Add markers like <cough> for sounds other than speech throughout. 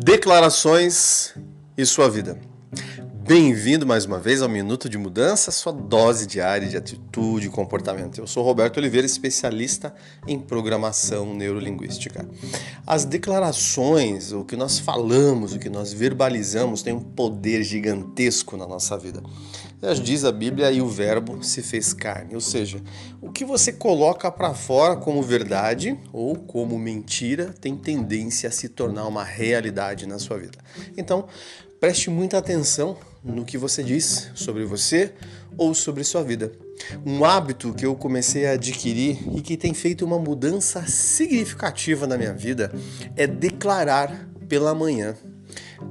declarações e sua vida. Bem-vindo mais uma vez ao Minuto de Mudança, sua dose diária de atitude e comportamento. Eu sou Roberto Oliveira, especialista em programação neurolinguística. As declarações, o que nós falamos, o que nós verbalizamos, tem um poder gigantesco na nossa vida. Diz a Bíblia e o Verbo se fez carne, ou seja, o que você coloca para fora como verdade ou como mentira tem tendência a se tornar uma realidade na sua vida. Então, preste muita atenção no que você diz sobre você ou sobre sua vida. Um hábito que eu comecei a adquirir e que tem feito uma mudança significativa na minha vida é declarar pela manhã.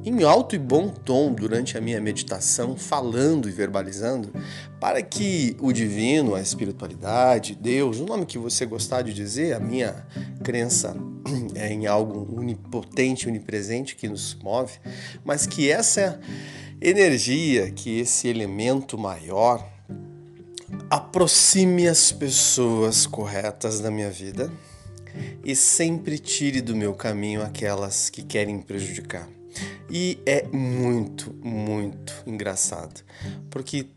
Em alto e bom tom durante a minha meditação, falando e verbalizando, para que o divino, a espiritualidade, Deus, o nome que você gostar de dizer, a minha crença <clears throat> é em algo onipotente, onipresente que nos move, mas que essa energia, que esse elemento maior aproxime as pessoas corretas da minha vida e sempre tire do meu caminho aquelas que querem prejudicar. E é muito, muito engraçado, porque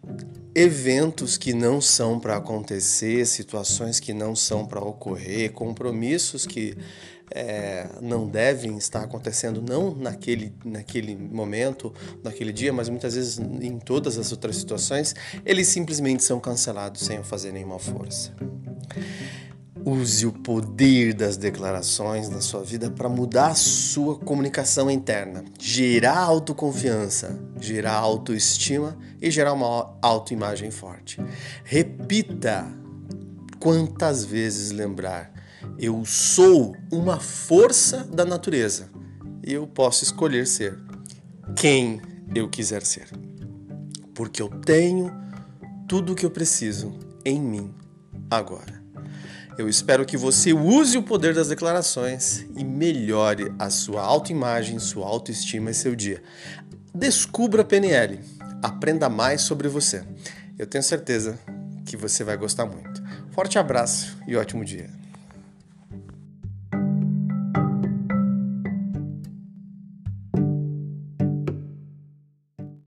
eventos que não são para acontecer, situações que não são para ocorrer, compromissos que é, não devem estar acontecendo, não naquele, naquele momento, naquele dia, mas muitas vezes em todas as outras situações, eles simplesmente são cancelados sem eu fazer nenhuma força. Use o poder das declarações na sua vida para mudar a sua comunicação interna, gerar autoconfiança, gerar autoestima e gerar uma autoimagem forte. Repita quantas vezes lembrar: eu sou uma força da natureza e eu posso escolher ser quem eu quiser ser. Porque eu tenho tudo o que eu preciso em mim agora. Eu espero que você use o poder das declarações e melhore a sua autoimagem, sua autoestima e seu dia. Descubra a PNL, aprenda mais sobre você. Eu tenho certeza que você vai gostar muito. Forte abraço e ótimo dia.